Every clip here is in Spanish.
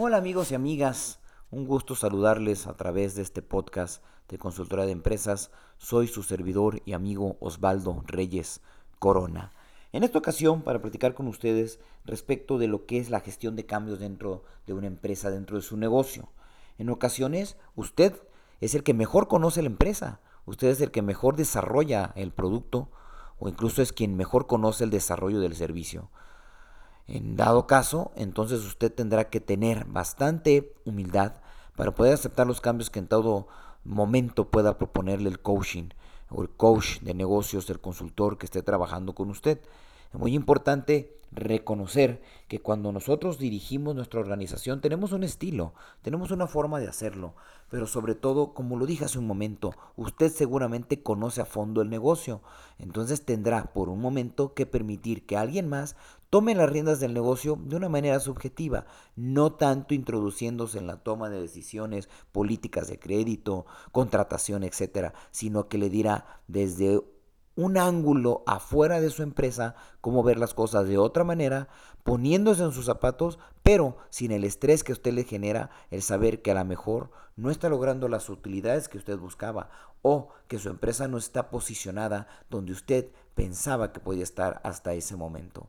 Hola amigos y amigas, un gusto saludarles a través de este podcast de consultora de empresas. Soy su servidor y amigo Osvaldo Reyes Corona. En esta ocasión, para platicar con ustedes respecto de lo que es la gestión de cambios dentro de una empresa, dentro de su negocio. En ocasiones, usted es el que mejor conoce la empresa, usted es el que mejor desarrolla el producto o incluso es quien mejor conoce el desarrollo del servicio. En dado caso, entonces usted tendrá que tener bastante humildad para poder aceptar los cambios que en todo momento pueda proponerle el coaching o el coach de negocios, el consultor que esté trabajando con usted. Es muy importante reconocer que cuando nosotros dirigimos nuestra organización tenemos un estilo, tenemos una forma de hacerlo, pero sobre todo, como lo dije hace un momento, usted seguramente conoce a fondo el negocio, entonces tendrá por un momento que permitir que alguien más tome las riendas del negocio de una manera subjetiva, no tanto introduciéndose en la toma de decisiones políticas de crédito, contratación, etcétera, sino que le dirá desde un ángulo afuera de su empresa, cómo ver las cosas de otra manera, poniéndose en sus zapatos, pero sin el estrés que usted le genera el saber que a lo mejor no está logrando las utilidades que usted buscaba o que su empresa no está posicionada donde usted pensaba que podía estar hasta ese momento.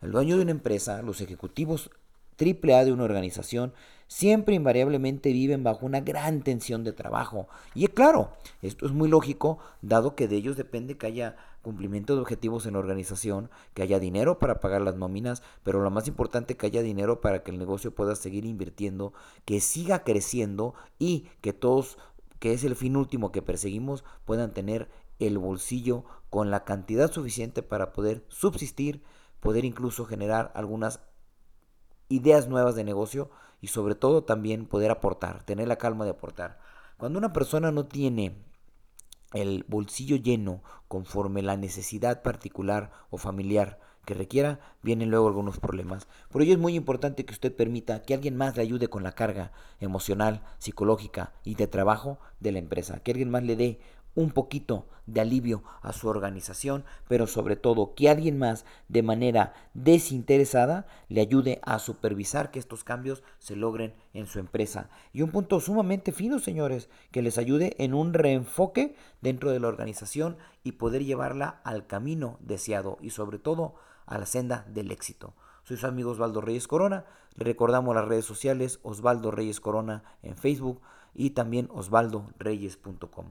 El dueño de una empresa, los ejecutivos triple A de una organización siempre invariablemente viven bajo una gran tensión de trabajo. Y claro, esto es muy lógico, dado que de ellos depende que haya cumplimiento de objetivos en la organización, que haya dinero para pagar las nóminas, pero lo más importante que haya dinero para que el negocio pueda seguir invirtiendo, que siga creciendo y que todos, que es el fin último que perseguimos, puedan tener el bolsillo con la cantidad suficiente para poder subsistir, poder incluso generar algunas ideas nuevas de negocio y sobre todo también poder aportar, tener la calma de aportar. Cuando una persona no tiene el bolsillo lleno conforme la necesidad particular o familiar que requiera, vienen luego algunos problemas. Por ello es muy importante que usted permita que alguien más le ayude con la carga emocional, psicológica y de trabajo de la empresa, que alguien más le dé un poquito de alivio a su organización, pero sobre todo que alguien más de manera desinteresada le ayude a supervisar que estos cambios se logren en su empresa. Y un punto sumamente fino, señores, que les ayude en un reenfoque dentro de la organización y poder llevarla al camino deseado y sobre todo a la senda del éxito. Soy su amigo Osvaldo Reyes Corona. Recordamos las redes sociales Osvaldo Reyes Corona en Facebook y también osvaldoreyes.com.